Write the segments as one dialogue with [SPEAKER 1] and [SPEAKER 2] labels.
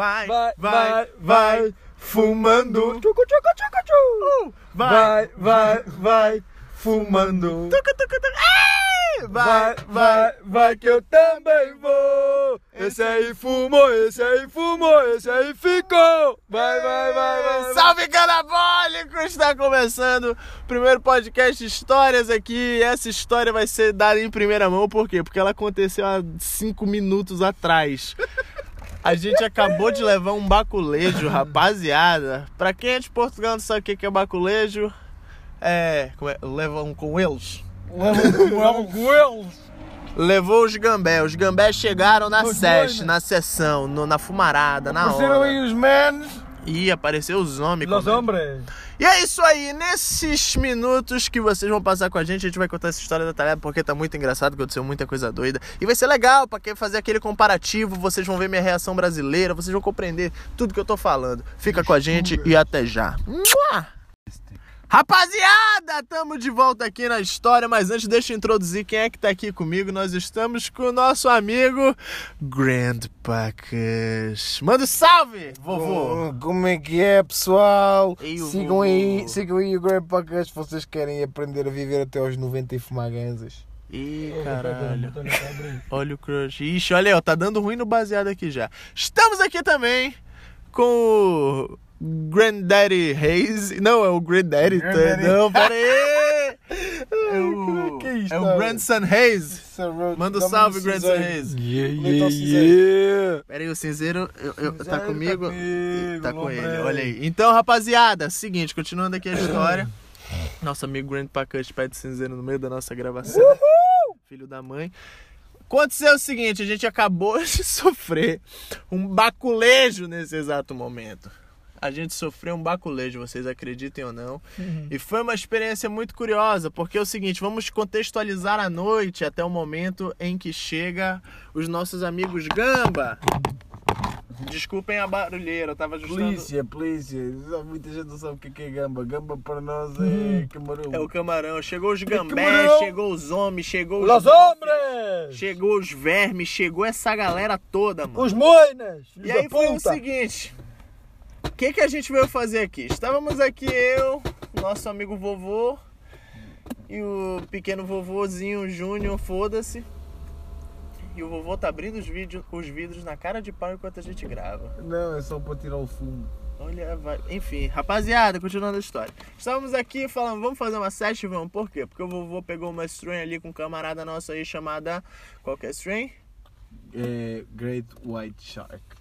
[SPEAKER 1] vai,
[SPEAKER 2] Vai,
[SPEAKER 1] vai,
[SPEAKER 2] vai,
[SPEAKER 1] fumando.
[SPEAKER 2] Tchucu, tchucu, tchucu, tchu.
[SPEAKER 1] Uh, vai,
[SPEAKER 2] vai, vai, fumando.
[SPEAKER 1] tucu, tucu, tucu. Ai,
[SPEAKER 2] Vai, vai, vai que eu também vou. Esse aí fumou, esse aí fumou, esse aí ficou. Vai, vai, vai, vai.
[SPEAKER 1] Salve Canabólico! Está começando o primeiro podcast de histórias aqui. Essa história vai ser dada em primeira mão, por quê? Porque ela aconteceu há cinco minutos atrás. A gente acabou de levar um baculejo, rapaziada. Pra quem é de Portugal não sabe o que é baculejo, é. Como é? Levam com eles. Levou os gambé. Os gambé chegaram na
[SPEAKER 2] Os
[SPEAKER 1] SES,
[SPEAKER 2] dois, né?
[SPEAKER 1] na sessão, no- na fumarada, na
[SPEAKER 2] Apareceram
[SPEAKER 1] hora.
[SPEAKER 2] aí os mans,
[SPEAKER 1] E apareceu os homens. é?
[SPEAKER 2] hombres.
[SPEAKER 1] E é isso aí, nesses minutos que vocês vão passar com a gente, a gente vai contar essa história detalhada porque tá muito engraçado, aconteceu muita coisa doida. E vai ser legal pra quem fazer aquele comparativo, vocês vão ver minha reação brasileira, vocês vão compreender tudo que eu tô falando. Fica com a gente e até já. Mua! Rapaziada, tamo de volta aqui na história, mas antes deixa eu introduzir quem é que tá aqui comigo. Nós estamos com o nosso amigo Grand Pacas. Manda um salve, vovô!
[SPEAKER 2] Oh, Como é que é, pessoal?
[SPEAKER 1] E o
[SPEAKER 2] Sigam aí, sigam aí o Grand Podcast se vocês querem aprender a viver até aos 90 e fumar ganzas.
[SPEAKER 1] Ih, caralho. Olha o crush. Ixi, olha aí, ó, tá dando ruim no baseado aqui já. Estamos aqui também com o Granddaddy Hayes. Não, é o Granddaddy. tá?
[SPEAKER 2] Granddaddy.
[SPEAKER 1] Não, pera aí. É o,
[SPEAKER 2] que é isto,
[SPEAKER 1] é o? Grandson Hayes. Manda um salve, Grandson Hayes.
[SPEAKER 2] Yeah, yeah, yeah.
[SPEAKER 1] Pera aí, o cinzeiro eu- eu- tá
[SPEAKER 2] Cinzeiro
[SPEAKER 1] comigo?
[SPEAKER 2] tá comigo,
[SPEAKER 1] Tá com
[SPEAKER 2] meu
[SPEAKER 1] ele, olha aí. Então, rapaziada, seguinte, continuando aqui a história. Nosso amigo Grand Pacush pede cinzeiro no meio da nossa gravação. Filho da mãe. Aconteceu o seguinte, a gente acabou de sofrer um baculejo nesse exato momento. A gente sofreu um baculejo, vocês acreditem ou não. E foi uma experiência muito curiosa, porque é o seguinte, vamos contextualizar a noite até o momento em que chega os nossos amigos Gamba. Desculpem a barulheira, eu tava ajustando...
[SPEAKER 2] Polícia, polícia. Muita gente não sabe o que é que é gamba. Gamba para nós é camarão.
[SPEAKER 1] É o camarão. Chegou os gambés,
[SPEAKER 2] camarão.
[SPEAKER 1] chegou os homens, chegou os...
[SPEAKER 2] Los hombres!
[SPEAKER 1] Chegou os vermes, chegou essa galera toda, mano.
[SPEAKER 2] Os moinas!
[SPEAKER 1] E aí foi o seguinte. O que, que a gente veio fazer aqui? Estávamos aqui eu, nosso amigo vovô e o pequeno vovozinho Júnior, foda-se. E o vovô tá abrindo os, vídeos, os vidros na cara de pau enquanto a gente grava.
[SPEAKER 2] Não, é só para tirar o fumo.
[SPEAKER 1] Olha, vai. Enfim, rapaziada, continuando a história. Estávamos aqui falando, vamos fazer uma session, vamos. Por quê? Porque o vovô pegou uma stream ali com um camarada nosso aí chamada. Qual que é a stream?
[SPEAKER 2] É Great White Shark.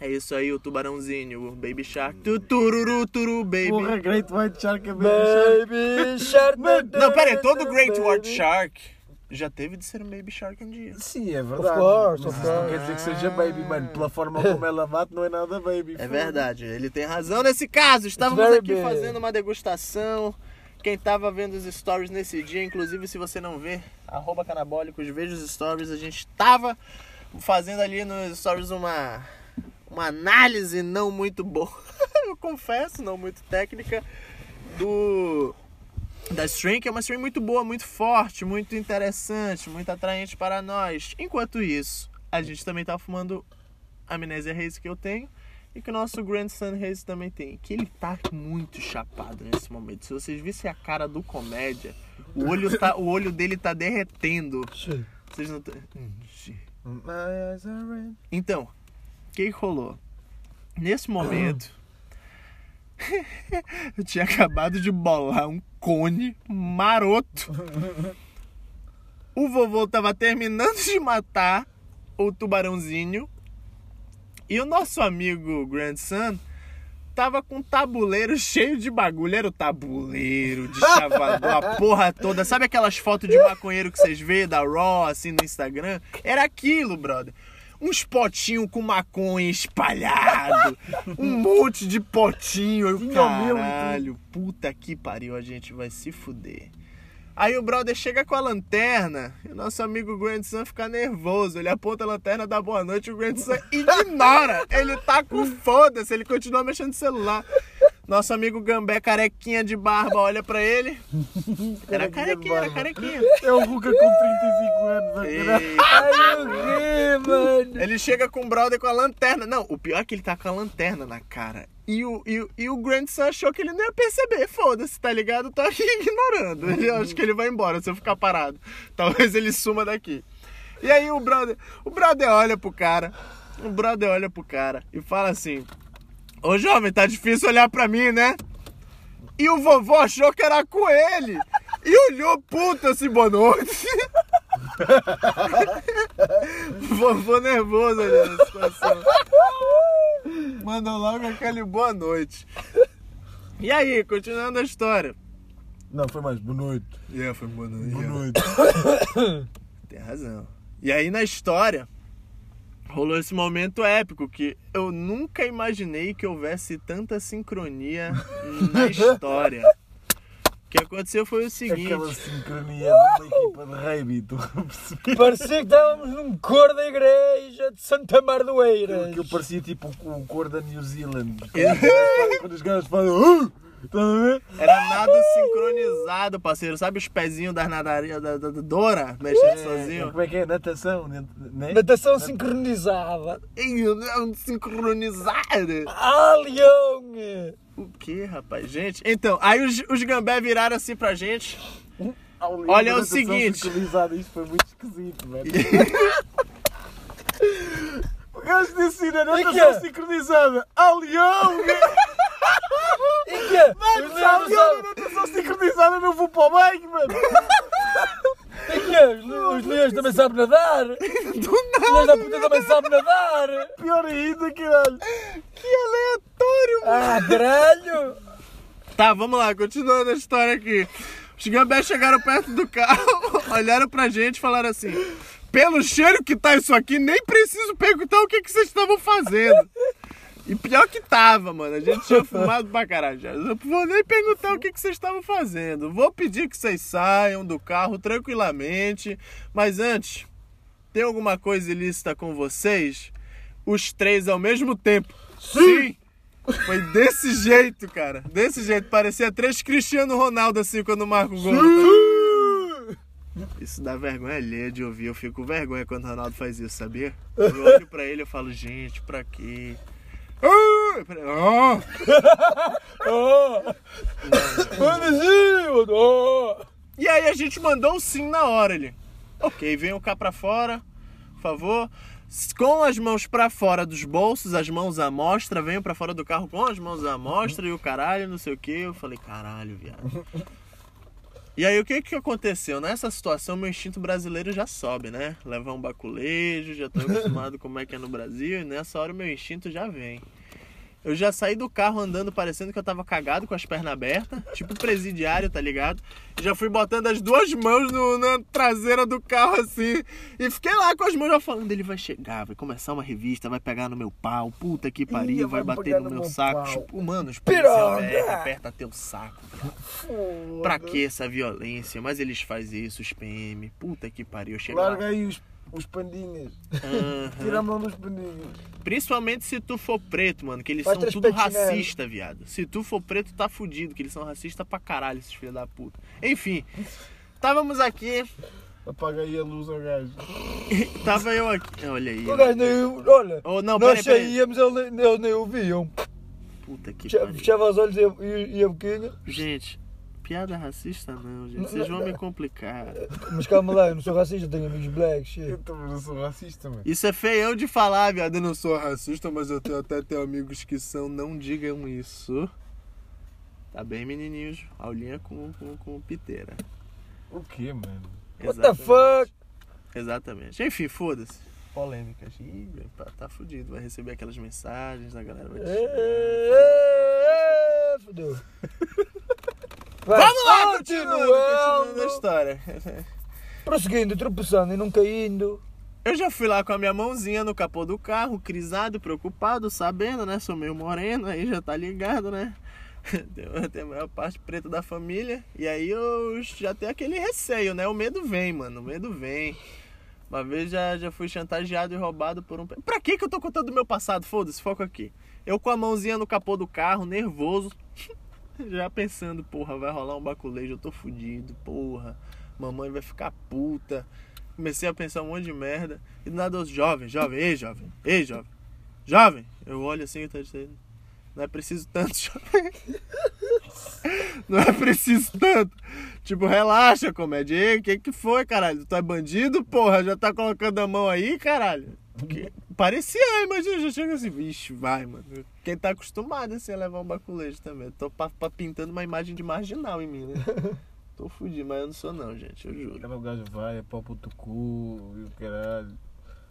[SPEAKER 1] É isso aí, o tubarãozinho, o Baby Shark. Tu, tururu, turu, baby.
[SPEAKER 2] Porra, Great White Shark é Baby Shark.
[SPEAKER 1] Não, pera aí, todo Great White Shark já teve de ser um Baby Shark um dia.
[SPEAKER 2] Sim, é verdade.
[SPEAKER 3] course,
[SPEAKER 2] Mas
[SPEAKER 3] of
[SPEAKER 2] isso não
[SPEAKER 3] course.
[SPEAKER 2] quer dizer que seja baby, mano. Pela forma como ela bate, não é nada baby.
[SPEAKER 1] É verdade, ele tem razão nesse caso. Estávamos aqui fazendo uma degustação. Quem tava vendo os stories nesse dia, inclusive se você não vê, arroba canabólicos, veja os stories. A gente tava fazendo ali nos stories uma, uma análise não muito boa, eu confesso, não muito técnica, do da stream, que é uma stream muito boa, muito forte, muito interessante, muito atraente para nós. Enquanto isso, a gente também tá fumando Amnésia Reis que eu tenho e que o nosso Grandson Reis também tem. Que ele tá muito chapado nesse momento. Se vocês vissem a cara do comédia, o olho, tá, o olho dele tá derretendo. Vocês não
[SPEAKER 2] red.
[SPEAKER 1] Então, que, que rolou? Nesse momento, eu tinha acabado de bolar um cone maroto. O vovô tava terminando de matar o tubarãozinho. E o nosso amigo Grandson tava com um tabuleiro cheio de bagulho. Era o tabuleiro de chavador, a porra toda. Sabe aquelas fotos de maconheiro que vocês vê da Raw, assim, no Instagram? Era aquilo, brother. Uns potinhos com maconha espalhado. Um monte de potinho.
[SPEAKER 2] Tinha o meu e
[SPEAKER 1] Caralho, puta que pariu, a gente vai se fuder. Aí o brother chega com a lanterna e o nosso amigo Grandson fica nervoso. Ele aponta a lanterna, dá boa noite e o Grandson ignora. Ele tá com foda-se, ele continua mexendo no celular. Nosso amigo Gambé, carequinha de barba, olha pra ele. Era
[SPEAKER 2] Carequinha
[SPEAKER 1] era carequinha.
[SPEAKER 2] É o Ruka com 35 anos. a
[SPEAKER 1] Ei.
[SPEAKER 2] Ai, quê, mano?
[SPEAKER 1] Ele chega com o brother com a lanterna. Não, o pior é que ele tá com a lanterna na cara. E o, e, o- e o Grandson achou que ele não ia perceber. Foda-se, tá ligado? Tô aqui ignorando. Ele, eu acho que ele vai embora se eu ficar parado. Talvez ele suma daqui. E aí o brother, o brother olha pro cara. O brother olha pro cara e fala assim: Ô jovem, tá difícil olhar pra mim, né? E o vovô achou que era com ele. E olhou puta assim, boa noite. Vovô nervoso ali na situação. Mandou logo aquele boa noite. E aí, continuando a história.
[SPEAKER 2] Não, foi mais. Boa noite.
[SPEAKER 1] É, foi boa noite.
[SPEAKER 2] Boa noite.
[SPEAKER 1] Tem razão. E aí na história rolou esse momento épico que eu nunca imaginei que houvesse tanta sincronia na história. O que aconteceu foi o seguinte.
[SPEAKER 2] Aquela sincronia uma equipa de rugby, tu?
[SPEAKER 3] Parecia que estávamos num cor da igreja de Santa Mardoeiras.
[SPEAKER 2] Que eu parecia tipo o cor da New Zealand. Quando os gajos fazem. Ver?
[SPEAKER 1] Era nada sincronizado, parceiro. Sabe os pezinhos das nadarias da, da, da Dora mexendo
[SPEAKER 2] É,
[SPEAKER 1] sozinho?
[SPEAKER 2] como é que é? Natação, né? né?
[SPEAKER 3] Natação sincronizada.
[SPEAKER 1] Sincronizado.
[SPEAKER 3] Ah, leão!
[SPEAKER 1] O que, rapaz? Gente, então, aí os, os gambé viraram assim pra gente.
[SPEAKER 2] Livro
[SPEAKER 1] Olha, é o seguinte.
[SPEAKER 2] sincronizada, Isto foi muito esquisito, velho. O gajo disse na
[SPEAKER 3] que
[SPEAKER 2] natação
[SPEAKER 3] é?
[SPEAKER 2] sincronizada. Leão!
[SPEAKER 3] E que é?
[SPEAKER 2] Mano,
[SPEAKER 3] Os não
[SPEAKER 2] na natação sincronizada, não vou para o banho, mano.
[SPEAKER 3] E que é? Os le- Os leões também sabem nadar.
[SPEAKER 1] Do
[SPEAKER 3] Os leões da puta também sabem nadar.
[SPEAKER 2] Pior ainda, caralho.
[SPEAKER 1] Que aleatório, mano.
[SPEAKER 3] Ah, caralho!
[SPEAKER 1] Tá, vamos lá, continuando a história aqui. Os gambé chegaram perto do carro, olharam pra gente e falaram assim: pelo cheiro que tá isso aqui, nem preciso perguntar o que, que vocês estavam fazendo. E pior que tava, mano. A gente tinha fumado pra caralho. Eu vou nem perguntar o que, que vocês estavam fazendo. Vou pedir que vocês saiam do carro tranquilamente. Mas antes, tem alguma coisa ilícita com vocês? Os três ao mesmo tempo. Sim! Foi desse jeito, cara. Desse jeito. Parecia três Cristiano Ronaldo assim quando marca o gol. tá? Isso dá vergonha alheia de ouvir. Eu fico com vergonha quando o Ronaldo faz isso, sabia? Eu olho pra ele e falo, gente, pra quê? Ah! "Ah!"
[SPEAKER 3] Oh.
[SPEAKER 1] E aí a gente mandou o sim na hora ele. Ok, venham cá pra fora, por favor. Com as mãos pra fora dos bolsos, as mãos à mostra, venham pra fora do carro com as mãos à mostra e o caralho, não sei o que. Eu falei, caralho, viado. E aí o que que aconteceu? Nessa situação meu instinto brasileiro já sobe, né? Levar um baculejo, já tô acostumado como é que é no Brasil e nessa hora o meu instinto já vem. Eu já saí do carro andando parecendo que eu tava cagado com as pernas abertas, tipo presidiário, tá ligado? Já fui botando as duas mãos no- na traseira do carro assim. E fiquei lá com as mãos já falando, ele vai chegar, vai começar uma revista, vai pegar no meu pau, puta que pariu, vai, bater no
[SPEAKER 2] no
[SPEAKER 1] meu saco.
[SPEAKER 2] pau.
[SPEAKER 1] Tipo, mano, os policial velho, aperta teu saco. Pra que essa violência? Mas eles fazem isso, os PM. Puta que pariu, chega lá.
[SPEAKER 2] Larga aí os, os pandinhas.
[SPEAKER 1] Aham.
[SPEAKER 2] Tira a mão dos pandinhas.
[SPEAKER 1] Principalmente se tu for preto, mano, que eles
[SPEAKER 3] Vai
[SPEAKER 1] são tudo racista, viado. Se tu for preto, tá fudido, que eles são racistas pra caralho, esses filhos da puta. Enfim, estávamos aqui,
[SPEAKER 2] Apaga aí a luz ao gajo.
[SPEAKER 1] tava eu aqui. Olha aí.
[SPEAKER 3] O gajo nem. Olha,
[SPEAKER 1] Oh, não,
[SPEAKER 3] nós saíamos, eles nem, ouviam.
[SPEAKER 1] Puta que pariu.
[SPEAKER 3] Fechava os olhos e a boquinha.
[SPEAKER 1] Gente, piada racista não, gente. Vocês vão me complicar.
[SPEAKER 3] Mas calma lá, eu não sou racista, tenho amigos blacks.
[SPEAKER 2] Eu também não sou racista, mano.
[SPEAKER 1] Isso é feião de falar, viado. Eu não sou racista, mas eu tenho até tenho amigos que são. Não digam isso. Tá bem, menininhos. Aulinha com, com, com piteira.
[SPEAKER 2] O quê, mano?
[SPEAKER 3] What the fuck?
[SPEAKER 1] Exatamente. Enfim, foda-se. Polêmicas. Ih, tá, tá fudido. Vai receber aquelas mensagens, a galera vai te
[SPEAKER 3] é, é, Fudeu. Vai,
[SPEAKER 1] Vamos lá, continuando, continuando a história.
[SPEAKER 3] Prosseguindo, tropeçando e não caindo.
[SPEAKER 1] Eu já fui lá com a minha mãozinha no capô do carro, crisado, preocupado, sabendo, né? Sou meio moreno, aí já tá ligado, né? Tem- Tem a maior parte preta da família. E aí eu já tenho aquele receio, né? O medo vem, mano. O medo vem. Uma vez já, já fui chantageado e roubado por um. Pra que que eu tô contando do meu passado? Foda-se, foco aqui. Eu com a mãozinha no capô do carro, nervoso, já pensando, porra, vai rolar um baculejo, eu tô fudido, porra. Mamãe vai ficar puta. Comecei a pensar um monte de merda. E do nada, os jovem, jovem, ei, jovem, ei, jovem, jovem. Eu olho assim e tô dizendo, não é preciso tanto, jovem. Não é preciso tanto. Tipo, relaxa, comédia. Ei, o que que foi, caralho? Tu é bandido, porra? Já tá colocando a mão aí, caralho? Porque parecia, imagina, já chega assim, vixe, vai, mano. Quem tá acostumado assim a levar um baculejo também. Tô pa, pa pintando uma imagem de marginal em mim, né? Tô fudido, mas eu não sou não, gente, eu juro.
[SPEAKER 2] Cada o gajo vai, é pau pro cu e o caralho.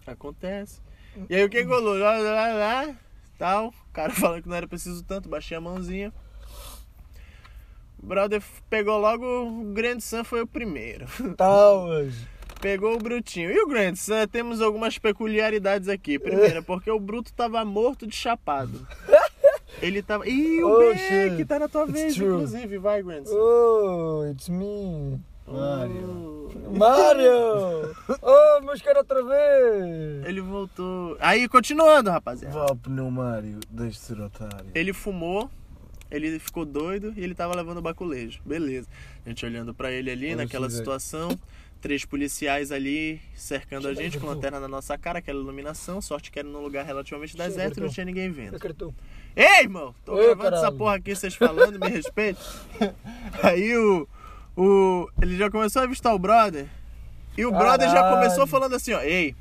[SPEAKER 1] Acontece. E aí o que rolou? Lá, lá, lá, tal. O cara falando que não era preciso tanto, baixei a mãozinha. O brother pegou logo o Grand Sam foi o primeiro.
[SPEAKER 3] Talvez.
[SPEAKER 1] Pegou o Brutinho. E o Grand Sam, temos algumas peculiaridades aqui. Primeira, porque o Bruto tava morto de chapado. Ele tava. Ih, o
[SPEAKER 3] Oh,
[SPEAKER 1] Beck
[SPEAKER 3] shit.
[SPEAKER 1] tá na tua
[SPEAKER 3] It's
[SPEAKER 1] vez,
[SPEAKER 3] true.
[SPEAKER 1] inclusive. Vai, Grand Sam.
[SPEAKER 3] Oh, it's me.
[SPEAKER 2] Mario.
[SPEAKER 1] Oh.
[SPEAKER 3] Mario! Oh, meus caras outra vez!
[SPEAKER 1] Ele voltou. Aí, continuando, rapaziada.
[SPEAKER 2] Vá ao pneumário, deixe de ser otário.
[SPEAKER 1] Ele fumou, ele ficou doido e ele tava levando baculejo. Beleza. A gente olhando pra ele ali,
[SPEAKER 2] Olha
[SPEAKER 1] naquela situação. Três policiais ali cercando a gente com lanterna na nossa cara, aquela iluminação. Sorte que era num lugar relativamente deserto e não tinha ninguém vendo. Ei, irmão! Tô
[SPEAKER 3] Oi,
[SPEAKER 1] gravando essa
[SPEAKER 3] caralho.
[SPEAKER 1] porra aqui, vocês falando, me respeita. Aí o, o. Ele já começou a avistar o brother. E o brother já
[SPEAKER 3] Caralho.
[SPEAKER 1] começou falando assim, ó, ei.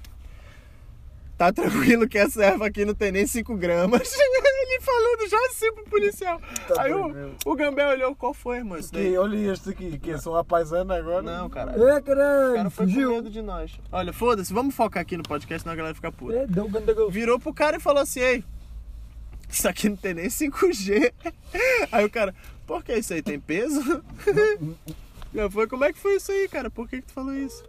[SPEAKER 1] Tá tranquilo que essa erva aqui não tem nem 5 gramas. Falando já assim pro policial.
[SPEAKER 2] Tá
[SPEAKER 1] Aí o, o Gambé olhou, qual foi? Isso daí?
[SPEAKER 2] Que, olha este aqui, que são a paisana agora.
[SPEAKER 1] Não, caralho.
[SPEAKER 3] É,
[SPEAKER 1] O
[SPEAKER 3] caralho,
[SPEAKER 1] cara foi com
[SPEAKER 3] fugiu.
[SPEAKER 1] medo de nós. Olha, foda-se, vamos focar aqui no podcast, senão a galera fica puta.
[SPEAKER 3] É, deu um gol.
[SPEAKER 1] virou pro cara e falou assim: Ei, isso aqui não tem nem 5G. Aí o cara, por que isso aí tem peso? Já foi, como é que foi isso aí, cara? Por que, que tu falou isso?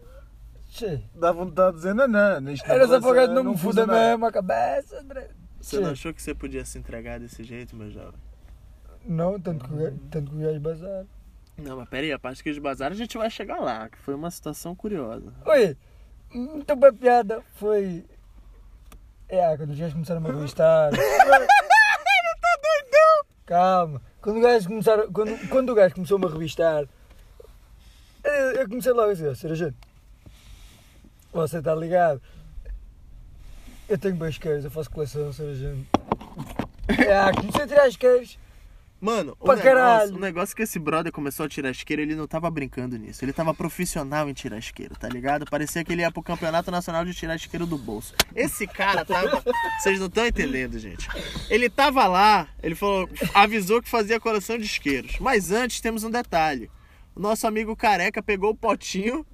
[SPEAKER 3] Che.
[SPEAKER 2] Dá vontade de dizer, não, não,
[SPEAKER 3] Era
[SPEAKER 2] lança-
[SPEAKER 3] para não me
[SPEAKER 2] fusa
[SPEAKER 3] fuder
[SPEAKER 2] nada.
[SPEAKER 3] mesmo a cabeça, André.
[SPEAKER 1] Você não achou que você podia se entregar desse jeito, meu jovem?
[SPEAKER 3] Não, tanto que o gajo- tanto que o gajo bazar.
[SPEAKER 1] Não, mas pera aí, a parte que bazaram a gente vai chegar lá, que foi uma situação curiosa.
[SPEAKER 3] Oi, então para piada foi. É, quando os gajos começaram a me revistar. Calma. Quando o gajo começaram, quando, quando o gajo começou-me a revistar, eu, eu comecei logo a dizer, "Ó, senhora gente, você está ligado? Eu tenho bem isqueiros, eu faço coleção, senhora gente. É, comecei a tirar isqueiros.
[SPEAKER 1] Mano, o
[SPEAKER 3] Pra
[SPEAKER 1] negócio,
[SPEAKER 3] caralho.
[SPEAKER 1] o negócio que esse brother começou a tirar isqueiro, ele não tava brincando nisso. Ele tava profissional em tirar isqueiro, tá ligado? Parecia que ele ia pro Campeonato Nacional de tirar isqueiro do bolso. Esse cara tava. Vocês não estão entendendo, gente. Ele tava lá, ele falou, avisou que fazia coleção de isqueiros. Mas antes temos um detalhe. O nosso amigo careca pegou o potinho,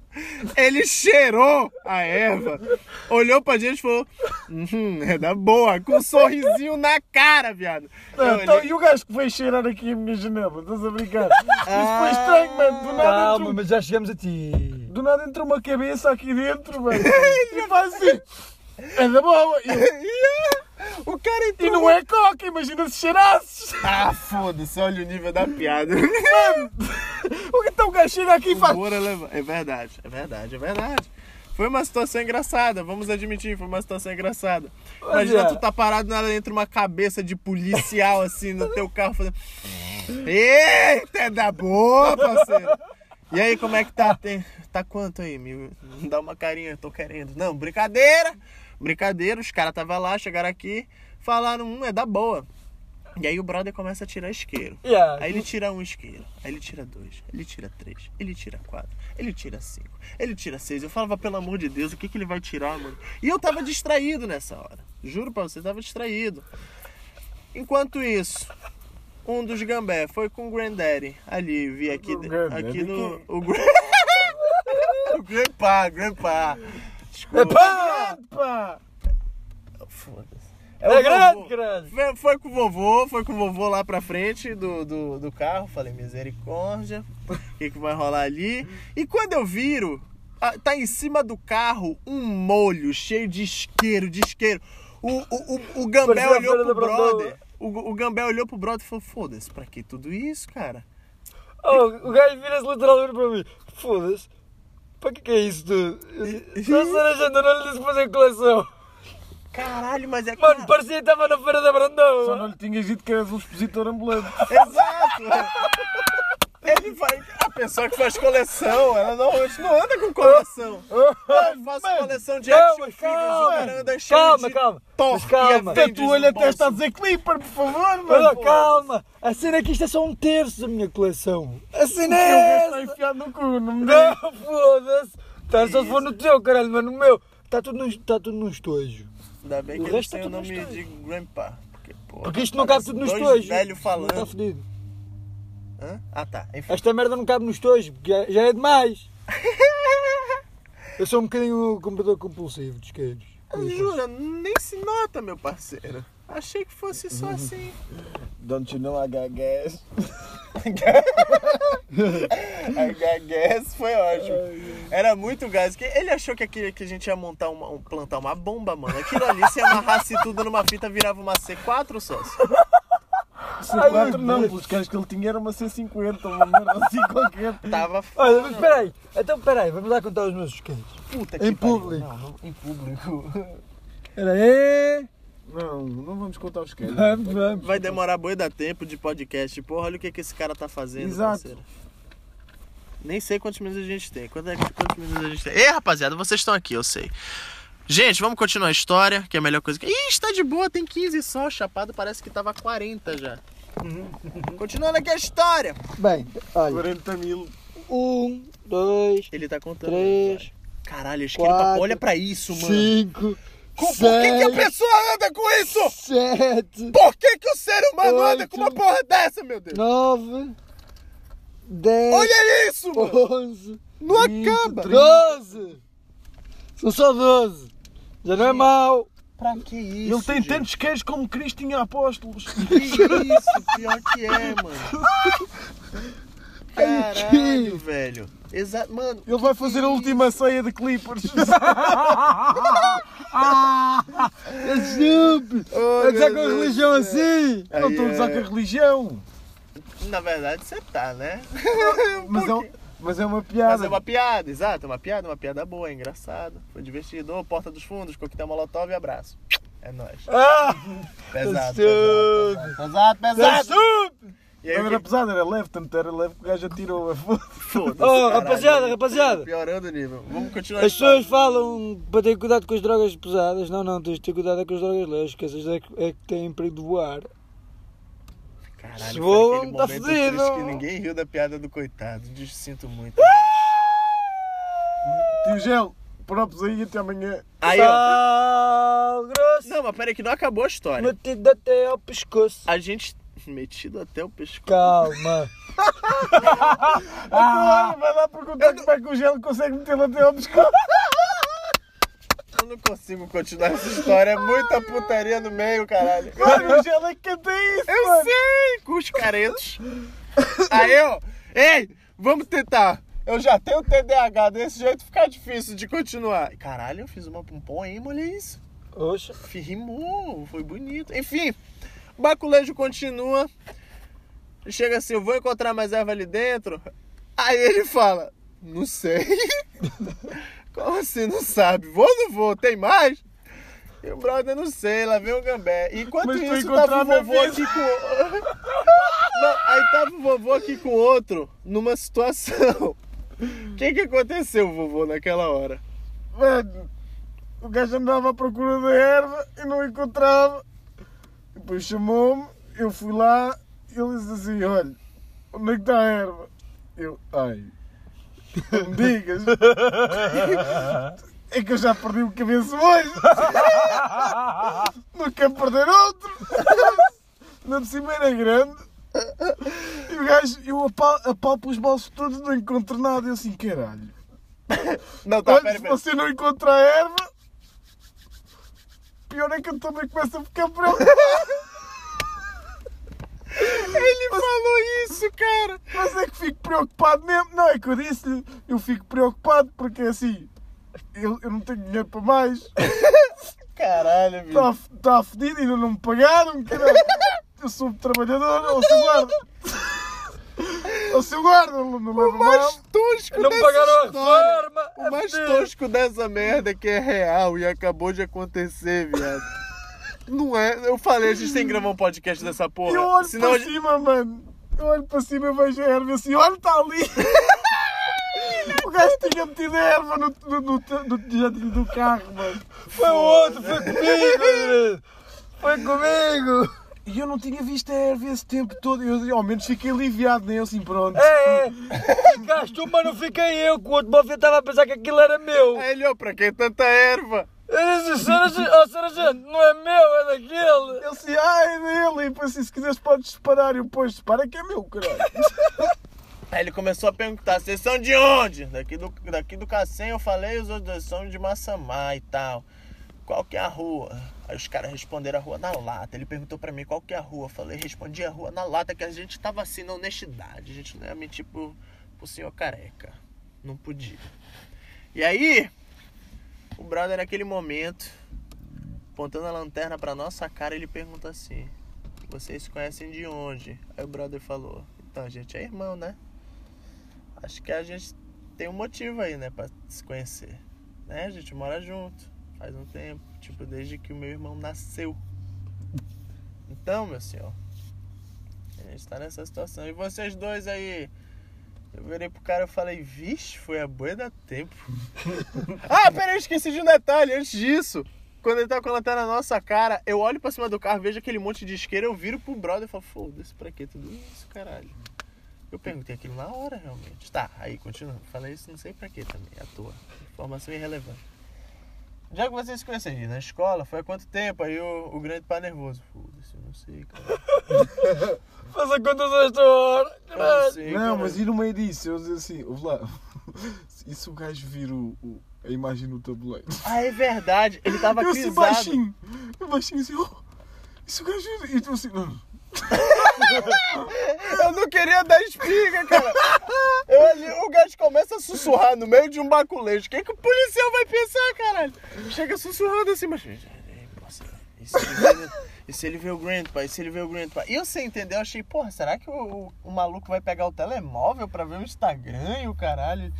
[SPEAKER 1] ele cheirou a erva, olhou pra gente e falou: Hum, é da boa, com um sorrisinho na cara, viado. Eu
[SPEAKER 2] Não, então,
[SPEAKER 1] olhei-
[SPEAKER 2] e o gajo que veio cheirar aqui a minha janela? Estás a brincar? Isso foi estranho, mano. Do nada,
[SPEAKER 3] Calma,
[SPEAKER 2] entrou,
[SPEAKER 3] mas já chegamos a ti.
[SPEAKER 2] do nada entrou uma cabeça aqui dentro, mano. E faz assim. É da boa. E,
[SPEAKER 1] O cara
[SPEAKER 2] e
[SPEAKER 1] entrou.
[SPEAKER 2] não é coca, imagina se cheirasses.
[SPEAKER 1] Ah, foda-se, olha o nível da piada.
[SPEAKER 2] O que então o gajo chega aqui e faz.
[SPEAKER 1] Levar. É verdade, é verdade, é verdade. Foi uma situação engraçada, vamos admitir, foi uma situação engraçada. Imagina
[SPEAKER 3] é.
[SPEAKER 1] tu tá parado nada dentro de uma cabeça de policial assim no teu carro fazendo. Eita, é da boa, parceiro! E aí, como é que tá? Tem... Tá quanto aí? Me dá uma carinha, tô querendo. Não, brincadeira! Brincadeira, os caras tava lá, chegaram aqui, falaram, um, é da boa. E aí o brother começa a tirar isqueiro.
[SPEAKER 3] Yeah.
[SPEAKER 1] Aí ele tira um isqueiro, aí ele tira dois, ele tira três, ele tira quatro, ele tira cinco, ele tira seis. Eu falava, pelo amor de Deus, o que, que ele vai tirar, mano? E eu tava distraído nessa hora. Juro pra você, eu tava distraído. Enquanto isso, um dos gambé foi com o Granddaddy. Ali, vi aqui, aqui no. O, gran... o Grandpa, Grandpa. Desculpa.
[SPEAKER 3] Epá!
[SPEAKER 2] Pá.
[SPEAKER 1] Foda-se.
[SPEAKER 3] É
[SPEAKER 1] o
[SPEAKER 3] grande, grande.
[SPEAKER 1] Foi, foi com o vovô, foi com o vovô lá pra frente do, do, do carro. Falei, misericórdia, o que, que vai rolar ali? E quando eu viro, tá em cima do carro um molho cheio de isqueiro, de isqueiro. O, o, o, o Gambé olhou pro brother. O, o Gambé olhou pro brother e falou: Foda-se, pra que tudo isso, cara?
[SPEAKER 3] Oh, o gajo vira-se literalmente para mim. Foda-se. Para que que é isso? Só cereja ainda não lhe disse fazer coleção.
[SPEAKER 1] Caralho, mas é
[SPEAKER 3] Mano, parecia que estava na feira da
[SPEAKER 2] Só
[SPEAKER 3] Brandoa.
[SPEAKER 2] não lhe tinhas dito que eras um expositor ambulante.
[SPEAKER 1] Exato! Ele faz. A pessoa que faz coleção, ela normalmente não anda com coleção. Eu faço coleção de
[SPEAKER 3] Calma,
[SPEAKER 1] action figures,
[SPEAKER 3] calma.
[SPEAKER 1] cara anda cheio
[SPEAKER 3] Calma,
[SPEAKER 1] de
[SPEAKER 3] calma.
[SPEAKER 1] porra
[SPEAKER 3] Mas calma.
[SPEAKER 1] e
[SPEAKER 2] Até
[SPEAKER 1] Avengers
[SPEAKER 2] tu olha
[SPEAKER 1] no
[SPEAKER 2] até está a dizer Clipper, por favor, mano.
[SPEAKER 3] calma. A cena é que isto é só um terço da minha coleção. A cena
[SPEAKER 2] Eu
[SPEAKER 3] é
[SPEAKER 2] estou
[SPEAKER 3] essa.
[SPEAKER 2] enfiado no cu, não me
[SPEAKER 3] Não, foda-se. Tá, só se for no teu, caralho, mas no meu. Está tudo, num- tá tudo num estojo.
[SPEAKER 1] Ainda bem
[SPEAKER 3] O
[SPEAKER 1] que
[SPEAKER 3] resto
[SPEAKER 1] têm
[SPEAKER 3] tá
[SPEAKER 1] o
[SPEAKER 3] tudo
[SPEAKER 1] nome
[SPEAKER 3] no
[SPEAKER 1] de Grandpa. Porque, porra,
[SPEAKER 3] Porque isto não cabe tudo no estojo.
[SPEAKER 1] velho
[SPEAKER 3] Não está
[SPEAKER 1] falando. Hã? Ah tá, enfim.
[SPEAKER 3] Esta merda não cabe no estojo, porque já, é demais. Eu sou um bocadinho comprador compulsivo de isqueiros.
[SPEAKER 1] Jura, nem se nota, meu parceiro. Achei que fosse só assim.
[SPEAKER 2] Don't you know I got gas?
[SPEAKER 1] A gás foi ótimo. Era muito gás. Ele achou que, aqui, que a gente ia montar uma, um- plantar uma bomba, mano. Aquilo ali, se amarrasse tudo numa fita, virava uma C4 sócio.
[SPEAKER 2] C4 não, pelos caras que ele tinha era uma C50, uma merda assim qualquer.
[SPEAKER 1] Tava
[SPEAKER 3] Olha, mas espera aí. Então espera aí, vamos lá contar os meus isqueiros.
[SPEAKER 1] puta
[SPEAKER 3] Em
[SPEAKER 1] que pariu.
[SPEAKER 3] público.
[SPEAKER 1] Não, não, em público.
[SPEAKER 3] Espera aí.
[SPEAKER 2] Não, não vamos contar os caras.
[SPEAKER 3] Vamos, vamos.
[SPEAKER 1] Vai demorar boi da tempo de podcast. Porra, olha o que, que esse cara tá fazendo,
[SPEAKER 2] Exato.
[SPEAKER 1] parceiro. Nem sei quantos minutos a gente tem. Quanto é, quantos minutos a gente tem? Ei, rapaziada, vocês estão aqui, eu sei. Gente, vamos continuar a história, que é a melhor coisa que. Ih, está de boa, tem 15 só. Chapado parece que tava 40 já. Continuando aqui a história.
[SPEAKER 3] Bem, olha.
[SPEAKER 2] 40 mil.
[SPEAKER 3] Um, dois,
[SPEAKER 1] Ele tá contando.
[SPEAKER 3] três,
[SPEAKER 1] Caralho, acho que ele
[SPEAKER 3] quatro,
[SPEAKER 1] olha pra isso, mano.
[SPEAKER 3] cinco,
[SPEAKER 1] Com- Por que, que a pessoa anda com isso?
[SPEAKER 3] sete,
[SPEAKER 1] Por que, que o ser humano anda com uma
[SPEAKER 3] Oito.
[SPEAKER 1] porra dessa, meu Deus?
[SPEAKER 3] nove, dez,
[SPEAKER 1] Olha isso, mano.
[SPEAKER 3] onze,
[SPEAKER 1] Não acaba.
[SPEAKER 3] doze. São só doze. Já não é mau.
[SPEAKER 1] Pra que isso?
[SPEAKER 2] Ele tem
[SPEAKER 1] gente?
[SPEAKER 2] tantos queijos como Cristo tinha apóstolos.
[SPEAKER 1] Que isso, pior que é, mano. Caralho, velho. Exato, mano.
[SPEAKER 2] Ele vai fazer a última ceia de Clippers.
[SPEAKER 3] É estúpido.
[SPEAKER 1] Oh,
[SPEAKER 3] É com a religião assim.
[SPEAKER 2] Não estou a
[SPEAKER 1] é.
[SPEAKER 2] com a religião.
[SPEAKER 1] Na verdade, você tá, né?
[SPEAKER 2] Mas é, mas é uma
[SPEAKER 1] Mas
[SPEAKER 2] piada.
[SPEAKER 1] é uma piada, exato, é uma piada, uma piada boa, é engraçado. Foi divertido. Ô, Porta dos Fundos, coquetel molotov e abraço. É nóis.
[SPEAKER 3] Ah,
[SPEAKER 1] Pesado, pesado, pesado, pesado.
[SPEAKER 3] estúpido.
[SPEAKER 1] E aí,
[SPEAKER 2] Não era
[SPEAKER 1] que...
[SPEAKER 2] pesado, era leve, tanto era leve que o gajo atirou.
[SPEAKER 1] Foda-se,
[SPEAKER 3] Oh, rapaziada, rapaziada.
[SPEAKER 1] Piorando o nível. Vamos continuar.
[SPEAKER 3] As pessoas falam para ter cuidado com as drogas pesadas. Não, não, tens de ter cuidado é com as drogas leves, que essas é que, é que têm perigo de voar.
[SPEAKER 1] Caralho, foi
[SPEAKER 3] vou,
[SPEAKER 1] aquele
[SPEAKER 3] tá
[SPEAKER 1] momento
[SPEAKER 3] fudido.
[SPEAKER 1] triste que ninguém riu da piada do coitado. Des- Sinto muito.
[SPEAKER 2] Tio Gel, próprios aí até amanhã.
[SPEAKER 1] Aí, ó.
[SPEAKER 3] Sal grosso,
[SPEAKER 1] Não, mas peraí que não acabou a história.
[SPEAKER 3] metido até ao pescoço.
[SPEAKER 1] A gente... Metido até o pescoço.
[SPEAKER 3] Calma.
[SPEAKER 2] Ah, vai lá perguntar como é que o Gel consegue metê-lo até ao pescoço.
[SPEAKER 1] Eu não consigo continuar essa história. É muita putaria no meio, caralho.
[SPEAKER 2] Mano, o Gel é que canta isso,
[SPEAKER 1] Eu
[SPEAKER 2] mano.
[SPEAKER 1] sei, com os caretos. Aí, ó. Ei, vamos tentar. Eu já tenho TDAH, desse jeito fica difícil de continuar. Caralho, eu fiz uma, um poema, olha isso.
[SPEAKER 3] Oxa.
[SPEAKER 1] Rimou, foi bonito. Enfim, o baculejo continua. Chega assim, eu vou encontrar mais erva ali dentro. Aí ele fala, não sei. Como assim não sabe? Vou ou não vou? Tem mais? E o brother, não sei, lá vem o gambé. Enquanto
[SPEAKER 2] Mas
[SPEAKER 1] isso, tava o vovô aqui com... Não, aí tava o vovô aqui com outro, numa situação. O que que aconteceu, vovô, naquela hora?
[SPEAKER 2] Mano, o gajo andava à procura da erva e não encontrava. Depois chamou-me, eu fui lá e ele disse assim: Olha, onde é que está a erva? Eu, ai, não digas. É que eu já perdi o cabeça hoje. Não quero perder outro. Na cima era grande. E o gajo, eu apal- apalpo os bolsos todos, não encontro nada. Eu assim, caralho.
[SPEAKER 1] Não, tá,
[SPEAKER 2] Olha,
[SPEAKER 1] pera,
[SPEAKER 2] se
[SPEAKER 1] pera.
[SPEAKER 2] você não encontrar a erva, pior é que eu também começo a ficar preocupado.
[SPEAKER 1] Cara.
[SPEAKER 2] Mas é que fico preocupado mesmo. Não, é que eu disse-lhe, eu fico preocupado porque assim, eu, eu não tenho dinheiro para mais.
[SPEAKER 1] Caralho, bicho.
[SPEAKER 2] Está tá fedido, ainda não me pagaram. Caralho. Eu sou trabalhador, ou sou guarda. Ou seu guarda, não leva
[SPEAKER 1] O
[SPEAKER 2] mal.
[SPEAKER 1] mais tosco
[SPEAKER 3] Não
[SPEAKER 1] dessa
[SPEAKER 3] pagaram a
[SPEAKER 1] história.
[SPEAKER 3] reforma.
[SPEAKER 1] O mais
[SPEAKER 3] É
[SPEAKER 1] tosco dessa merda que é real e acabou de acontecer, viado. Não é. Eu falei, a gente tem que gravar um podcast dessa porra.
[SPEAKER 2] Eu olho
[SPEAKER 1] Senão a
[SPEAKER 2] para
[SPEAKER 1] gente-
[SPEAKER 2] cima, mano. Eu olho para cima e vejo a erva assim, olha, está ali. o gajo tinha metido a erva no, no, no, no tejadilho do carro, mano.
[SPEAKER 3] Foi o outro, foi comigo. Foi comigo.
[SPEAKER 2] E eu não tinha visto a erva esse tempo todo. Eu, ao menos fiquei aliviado, nem eu assim, pronto.
[SPEAKER 3] É, é. Ficaste tu, mas não fiquei eu, que o outro bofia estava a pensar que aquilo era meu.
[SPEAKER 1] Ele, ó, pra que tanta erva?
[SPEAKER 3] Eu disse, oh, Sargento, não é meu, é daquele.
[SPEAKER 2] Ele assim, ah, é E depois assim, se quiseres podes. E eu, pois, dispara que é meu, caralho.
[SPEAKER 1] Aí ele começou a perguntar, vocês são de onde? Daqui do, daqui do Cacém eu falei, os outros dois são de Massamá e tal. Qual que é a rua? Aí os caras responderam a rua na lata. Ele perguntou pra mim qual que é a rua. Eu falei, respondi a rua na lata, que a gente tava assim na honestidade. A gente não ia mentir pro, pro senhor careca. Não podia. E aí, o brother naquele momento, apontando a lanterna pra nossa cara, ele pergunta assim, vocês conhecem de onde? Aí o brother falou, então a gente é irmão, né? Acho que a gente tem um motivo aí, né, pra se conhecer. Né? A gente mora junto faz um tempo, tipo, desde que o meu irmão nasceu. Então, meu senhor, a gente tá nessa situação. E vocês dois aí, eu virei pro cara e falei, vixe, foi a boia da tempo. ah, peraí, eu esqueci de um detalhe antes disso. Quando ele tá com a lanterna na nossa cara, eu olho pra cima do carro, vejo aquele monte de isqueiro, eu viro pro brother e falo, foda-se, pra que tudo isso, caralho? Eu perguntei aquilo na hora, realmente. Tá, aí, continua. Falei isso não sei pra quê também, à toa. Informação irrelevante. Já que vocês se conhecem na escola, foi há quanto tempo? Aí o, o grande pá nervoso. Foda-se, eu não sei, cara.
[SPEAKER 3] Faz a conta desta hora.
[SPEAKER 1] Não cara.
[SPEAKER 2] mas e no meio disso, eu dizia assim, ouve lá. E se o gajo vir o, o- a imagem no tabuleiro?
[SPEAKER 1] Ah, é verdade. Ele tava
[SPEAKER 2] Eu
[SPEAKER 1] crisado.
[SPEAKER 2] baixinho. Eu baixinho assim, oh, e se o gajo vir? E tu assim, não.
[SPEAKER 1] Eu não queria dar espiga, cara. Eu ali, o gajo começa a sussurrar no meio de um baculejo. O que, que o policial vai pensar, caralho? Chega sussurrando assim, mas. Ei, moça, E se ele vê, e se ele vê o Grandpa? E se ele vê o Grandpa? E eu sem entender, eu achei, porra, será que o, o, o maluco vai pegar o telemóvel pra ver o Instagram e o caralho?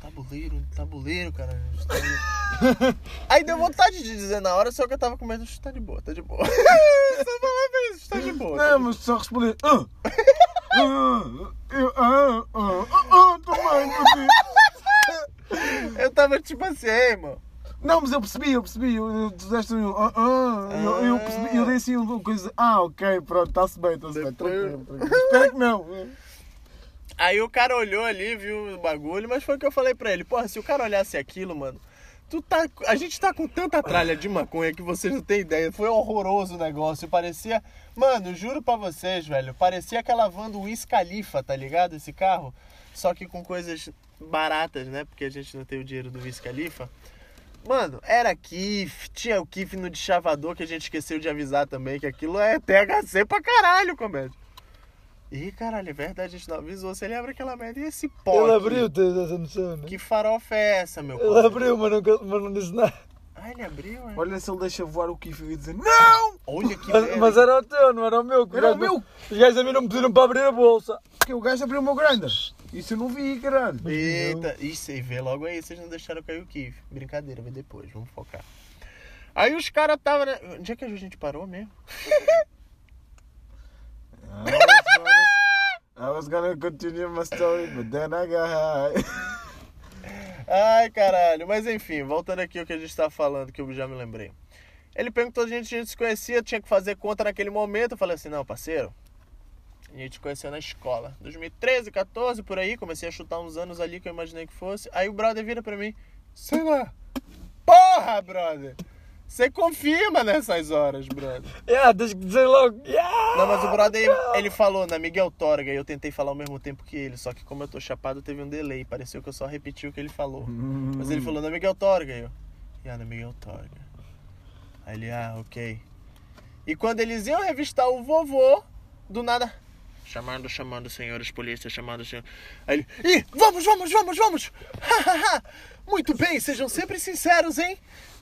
[SPEAKER 1] Um tabuleiro, um tabuleiro, um tabuleiro. Aí deu vontade de dizer na hora, só que eu tava com medo. Tá de boa, tá de boa. Só falava isso, tá de boa. tá de
[SPEAKER 2] Não, mas só responder. Ah, ah, eu, ah, ah, ah, ah.
[SPEAKER 1] Eu tava tipo assim, ei, mano.
[SPEAKER 2] Não, mas eu percebi, eu percebi. Eu, tu deste um. Ah, ah, eu, eu percebi, eu dei assim uma coisa. Ah, ok, pronto, está-se bem, está-se bem. Tranquilo, tranquilo. Espero que não.
[SPEAKER 1] Aí o cara olhou ali, viu o bagulho, mas foi o que eu falei pra ele. Porra, se o cara olhasse aquilo, mano, tu tá. A gente tá com tanta tralha de maconha que vocês não têm ideia. Foi horroroso o negócio. Parecia. Mano, juro pra vocês, velho. Parecia aquela van do Wiz Khalifa, tá ligado? Esse carro. Só que com coisas baratas, né? Porque a gente não tem o dinheiro do Wiz Khalifa. Mano, era Kif, tinha o Kif no deschavador que a gente esqueceu de avisar também, que aquilo é THC pra caralho, comédia. Ih, caralho, é verdade, a gente não avisou. Você lembra aquela merda? E esse pó?
[SPEAKER 3] Ele abriu, tens essa noção, né?
[SPEAKER 1] Que farofa é essa, meu
[SPEAKER 3] Ele abriu, mas não, mas não disse nada.
[SPEAKER 1] Ah, ele abriu, é?
[SPEAKER 2] Olha se ele deixa voar o Kiff e dizer Não!
[SPEAKER 1] Olha que
[SPEAKER 3] Mas, mas era o teu, não era o meu. que
[SPEAKER 2] Era o meu.
[SPEAKER 3] Os gajos a mim não me pediram para abrir a bolsa.
[SPEAKER 2] Porque o gajo abriu o meu grinder. Isso eu não vi, caralho.
[SPEAKER 1] Eita, isso aí, vê logo aí, vocês não deixaram cair o Kif. Brincadeira, vê depois, vamos focar. Aí os caras estavam. Né? Onde é que a gente parou mesmo?
[SPEAKER 2] I was gonna- continue my story, but then I got high.
[SPEAKER 1] Ai, caralho. Mas enfim, voltando aqui ao que a gente tava falando, que eu já me lembrei. Ele perguntou se a gente, a gente se conhecia, tinha que fazer conta naquele momento. Eu falei assim, não, parceiro. A gente se conheceu na escola. 2013, 14, por aí. Comecei a chutar uns anos ali que eu imaginei que fosse. Aí o brother vira pra mim. Sei lá. Porra, brother. Você confirma nessas horas, brother.
[SPEAKER 3] Yeah, dizer logo. Yeah!
[SPEAKER 1] Não, mas o brother, ele falou na Miguel Torga e eu tentei falar ao mesmo tempo que ele. Só que como eu tô chapado, teve um delay. Pareceu que eu só repeti o que ele falou. Mas ele falou na Miguel Torga. E eu, yeah, na Miguel Torga. Aí ele, ah, ok. E quando eles iam revistar o vovô, do nada. Chamando, chamando, senhores polícia, chamando, senhor. Aí ele, ih, vamos, vamos, vamos, vamos! Muito bem, sejam sempre sinceros, hein?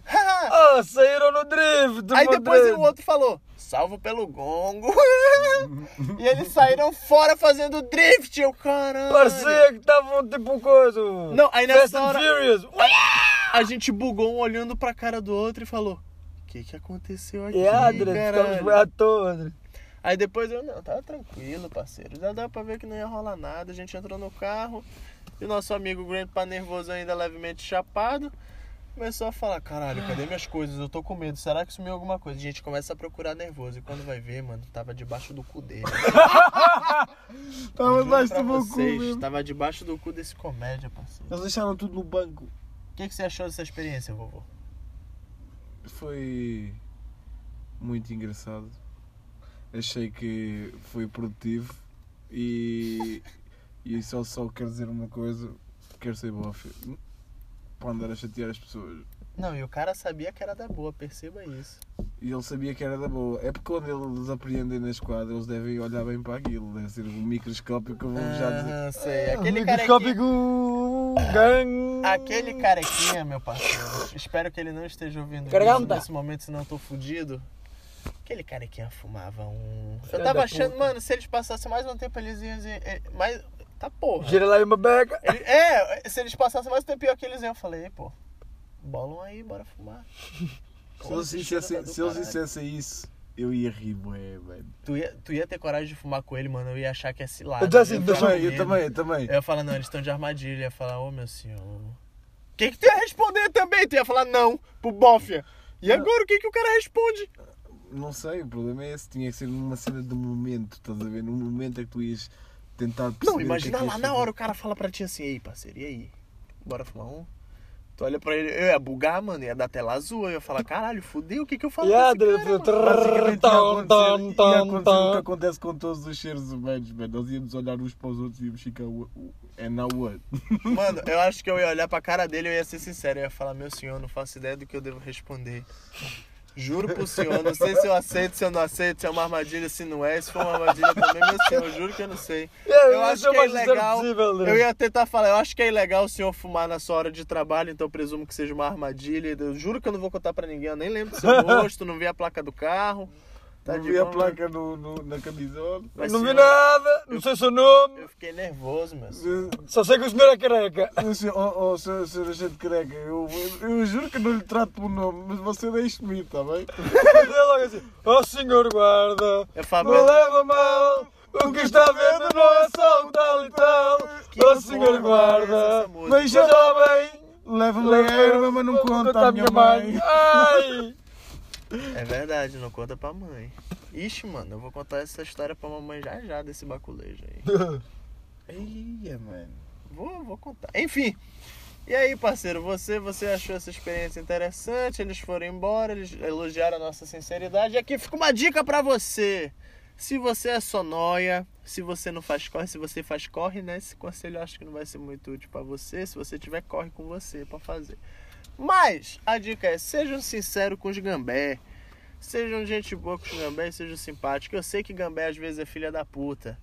[SPEAKER 3] Ah, saíram no drift!
[SPEAKER 1] Aí depois o outro falou, salvo pelo gongo. e eles saíram fora fazendo drift, eu caralho.
[SPEAKER 3] Parecia que estavam tipo coisa.
[SPEAKER 1] Não, aí nessa
[SPEAKER 3] Fast and
[SPEAKER 1] hora-
[SPEAKER 3] Furious.
[SPEAKER 1] A gente bugou um olhando pra cara do outro e falou, o que que aconteceu aqui,
[SPEAKER 3] E Adra, ficamos à toa.
[SPEAKER 1] Aí depois eu, não, tava tranquilo, parceiro. Já dá pra ver que não ia rolar nada. A gente entrou no carro e o nosso amigo Grandpa nervoso ainda levemente chapado. Começou a falar, caralho, cadê minhas coisas? Eu tô com medo, será que sumiu alguma coisa? A gente começa a procurar nervoso. E quando vai ver, mano, tava debaixo do cu dele. Juro
[SPEAKER 2] debaixo do meu cu. mesmo.
[SPEAKER 1] Tava debaixo do cu desse comédia, parceiro.
[SPEAKER 2] Eles deixaram tudo no banco.
[SPEAKER 1] O que, que você achou dessa experiência, vovô?
[SPEAKER 2] Foi muito engraçado. Achei que foi produtivo e, e só, só quero dizer uma coisa, quero ser bofe. Para andar a chatear as pessoas.
[SPEAKER 1] Não, e o cara sabia que era da boa, perceba isso.
[SPEAKER 2] E ele sabia que era da boa. É porque quando eles apreendem na esquadra, eles devem olhar bem para aquilo. Deve ser um microscópio que eu vou já dizer.
[SPEAKER 1] Ah, sei. Aquele
[SPEAKER 3] Microscópico
[SPEAKER 1] carequinha,
[SPEAKER 3] gang.
[SPEAKER 1] aquele carequinha, meu parceiro. Espero que ele não esteja ouvindo isso nesse momento, senão eu tô fudido. Aquele carequinha fumava um. Eu tava achando, mano, se eles passassem mais um tempo, eles iam. dizer, é, Mais. Tá porra.
[SPEAKER 3] Gira lá em uma beca.
[SPEAKER 1] Ele- é, se eles passassem mais um tempinho aqui, eles iam. Eu falei, pô, bolam aí, bora fumar.
[SPEAKER 2] Se eles,
[SPEAKER 1] Esse cheiro
[SPEAKER 2] dissessem,
[SPEAKER 1] do
[SPEAKER 2] se eles
[SPEAKER 1] caralho.
[SPEAKER 2] dissessem isso, eu ia rir, bué, velho.
[SPEAKER 1] Tu ia, tu ia ter coragem de fumar com ele, mano. Eu ia achar que é cilada.
[SPEAKER 3] Eu assim,
[SPEAKER 1] ficar
[SPEAKER 2] Também, eu também, eu também.
[SPEAKER 1] Eu ia falar, não, eles estão de armadilha. Eu ia falar, ô meu senhor. O que, que tu ia responder também? Tu ia falar não pro Bófia. E agora o que, que o cara responde?
[SPEAKER 2] Não sei, o problema é esse. Tinha que ser numa cena de momento, estás a ver? Num momento é que tu ias tentar perceber.
[SPEAKER 1] Não,
[SPEAKER 2] é
[SPEAKER 1] imagina
[SPEAKER 2] que
[SPEAKER 1] lá na hora o cara fala pra ti assim, ei parceiro, e aí? Bora fumar um? Tu olha pra ele, eu ia bugar, mano, ia dar tela azul, eu ia falar, caralho, fudeu, o que que eu falo
[SPEAKER 3] E tom,
[SPEAKER 2] o que acontece com todos os seres humanos, mano. Nós íamos olhar uns para os outros e íamos ficar. "Wha- wha- And now what?
[SPEAKER 1] Mano, eu acho que eu ia olhar pra cara dele e eu ia ser sincero, eu ia falar, meu senhor, não faço ideia do que eu devo responder. Juro pro senhor, não sei se eu aceito, se eu não aceito, se é uma armadilha, se não é. Se for uma armadilha também, meu senhor, eu juro que eu não sei. Eu acho
[SPEAKER 3] sou
[SPEAKER 1] que é ilegal.
[SPEAKER 3] possível?
[SPEAKER 1] Eu ia tentar falar, eu acho que é ilegal o senhor fumar na sua hora de trabalho, então eu presumo que seja uma armadilha. Eu juro que eu não vou contar pra ninguém, eu nem lembro do seu rosto, não vi a placa do carro. Tá
[SPEAKER 2] vi a
[SPEAKER 1] boa,
[SPEAKER 2] placa no, no- na camisola.
[SPEAKER 1] Mas,
[SPEAKER 3] Não vi nada, não sei o seu nome.
[SPEAKER 1] Eu fiquei nervoso, meu senhor.
[SPEAKER 3] Só sei que o senhor é careca.
[SPEAKER 2] Oh, oh, senhor, senhor agente careca, eu, eu, juro que não lhe trato por nome, mas você deixe-me ir, está bem?
[SPEAKER 3] Mas é logo assim, oh senhor guarda,
[SPEAKER 1] falo,
[SPEAKER 3] não leva mal, o que está vendo não é só o tal e tal. Oh senhor
[SPEAKER 1] é
[SPEAKER 3] guarda, mas já bem,
[SPEAKER 2] Leva-me a erva, mas não conta à minha mãe.
[SPEAKER 3] Ai!
[SPEAKER 1] É verdade, não conta pra mãe. Ixi, mano, eu vou contar essa história pra mamãe já já desse baculejo aí.
[SPEAKER 2] Eia, mano.
[SPEAKER 1] Vou, vou contar. Enfim. E aí, parceiro, você, você achou essa experiência interessante? Eles foram embora, eles elogiaram a nossa sinceridade. E aqui fica uma dica pra você. Se você é sonóia, se você não faz corre, se você faz corre, né? Esse conselho eu acho que não vai ser muito útil pra você. Se você tiver, corre com você pra fazer. Mas a dica é: sejam sinceros com os gambé. Sejam gente boa com os gambé sejam simpáticos. Eu sei que gambé às vezes é filha da puta.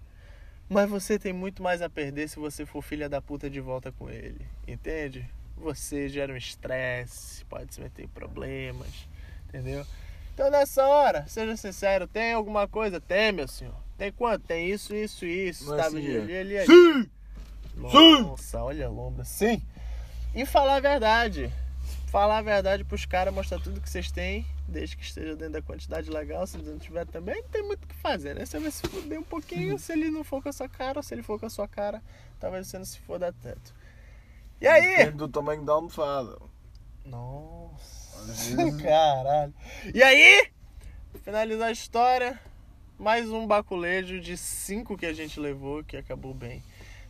[SPEAKER 1] Mas você tem muito mais a perder se você for filha da puta de volta com ele. Entende? Você gera um estresse, pode se meter em problemas. Entendeu? Então nessa hora, seja sincero, tem alguma coisa? Tem, meu senhor. Tem quanto? Tem isso, isso, isso.
[SPEAKER 2] Mas
[SPEAKER 1] Tá
[SPEAKER 2] sim,
[SPEAKER 1] ali,
[SPEAKER 2] é.
[SPEAKER 1] ali, ali, ali.
[SPEAKER 3] Sim!
[SPEAKER 1] Nossa, olha a lombra. Sim! E falar a verdade. Falar a verdade pros caras, mostrar tudo que vocês têm, desde que esteja dentro da quantidade legal. Se não tiver também, não tem muito o que fazer, né? Você vai se fuder um pouquinho se ele não for com a sua cara, ou se ele for com a sua cara, talvez você não se foda tanto. E aí?
[SPEAKER 2] Depende do tamanho da almofada.
[SPEAKER 1] Nossa, caralho. E aí? Finalizar a história, mais um baculejo de cinco que a gente levou, que acabou bem.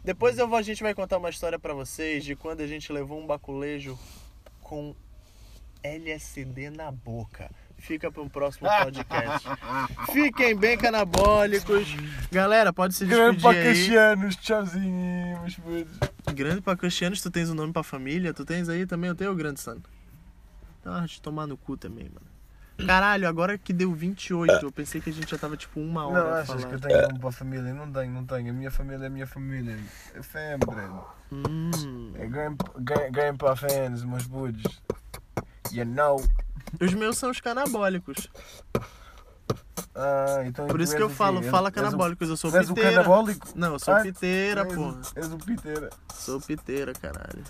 [SPEAKER 1] Depois eu vou, a gente vai contar uma história pra vocês de quando a gente levou um baculejo com LSD na boca. Fica para um próximo podcast. Fiquem bem canabólicos. Galera, pode se
[SPEAKER 2] Grande
[SPEAKER 1] despedir
[SPEAKER 2] para
[SPEAKER 1] aí.
[SPEAKER 2] Caxianos, tchauzinho, meus.
[SPEAKER 1] Grande pra Cristianos, tu tens um nome pra família? Tu tens aí também? O Grande Sano. Ah, de tomar no cu também, mano. Caralho, agora que deu 28, eu pensei que a gente já tava tipo uma hora
[SPEAKER 2] Não, achas
[SPEAKER 1] falar.
[SPEAKER 2] que eu tenho nome para a família? Não tenho, não tenho. A minha família é a minha família. É family.
[SPEAKER 1] Hum.
[SPEAKER 2] É grandpa, gra- grandpa fans, meus putos. You know.
[SPEAKER 1] Os meus são os canabólicos.
[SPEAKER 2] Ah, então
[SPEAKER 1] Por isso que eu
[SPEAKER 2] quê?
[SPEAKER 1] falo,
[SPEAKER 2] És-
[SPEAKER 1] fala canabólicos. Eu sou
[SPEAKER 2] És o
[SPEAKER 1] piteira.
[SPEAKER 2] canabólico?
[SPEAKER 1] Não, eu sou
[SPEAKER 2] Ah,
[SPEAKER 1] piteira, porra.
[SPEAKER 2] És o piteira.
[SPEAKER 1] Sou piteira, caralho.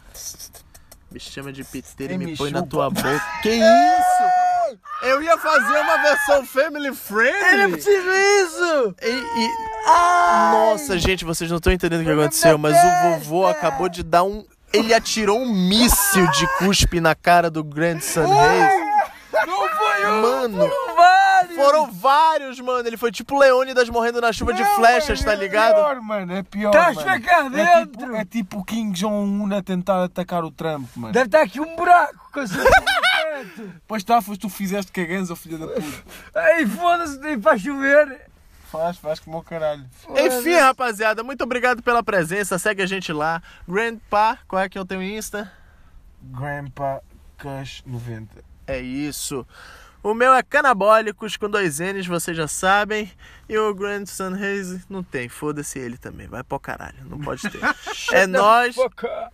[SPEAKER 1] Me chama de piteira e
[SPEAKER 2] Ei,
[SPEAKER 1] me
[SPEAKER 2] me
[SPEAKER 1] põe na
[SPEAKER 2] chupa.
[SPEAKER 1] tua boca. Que isso? Eu ia fazer uma versão family friendly.
[SPEAKER 3] preciso isso!
[SPEAKER 1] E, e- Nossa, gente, vocês não estão entendendo o que aconteceu, mas o vovô acabou de dar um. Ele atirou um míssil de cuspe na cara do Grandson Reis.
[SPEAKER 3] Não foi um!
[SPEAKER 1] Mano,
[SPEAKER 3] Foram vários!
[SPEAKER 1] foram vários, mano. Ele foi tipo Leônidas morrendo na chuva de flechas, tá
[SPEAKER 2] É
[SPEAKER 1] ligado?
[SPEAKER 2] pior, mano. É pior, mano.
[SPEAKER 3] cá
[SPEAKER 2] É
[SPEAKER 3] dentro!
[SPEAKER 2] tipo, é tipo o King Jong-un a tentar atacar o Trump, mano.
[SPEAKER 3] Deve estar aqui um buraco sua
[SPEAKER 2] Pois tá, foste tu que fizeste cagança, filha da puta.
[SPEAKER 3] Ei, foda-se, nem faz chover!
[SPEAKER 2] Faz, faz como o caralho.
[SPEAKER 1] Enfim, rapaziada, muito obrigado pela presença. Segue a gente lá. Grandpa, qual é que é o teu Insta?
[SPEAKER 2] Grandpa Cush 90.
[SPEAKER 1] É isso. O meu é Canabólicos com dois N's, vocês já sabem. E o Grandson Reis não tem, foda-se ele também. Vai pro caralho, não pode ter. é nóis,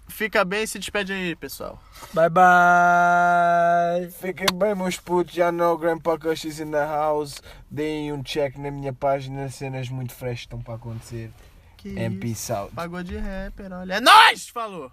[SPEAKER 1] fica bem, se despede aí, pessoal.
[SPEAKER 3] Bye bye!
[SPEAKER 2] Fiquem bem, meus putos. Já não, Grandpa Cush in the house. Deem um check na minha página. Cenas muito fresh estão para acontecer.
[SPEAKER 1] Que
[SPEAKER 2] And
[SPEAKER 1] isso, pagou de rapper, olha. É nóis, falou!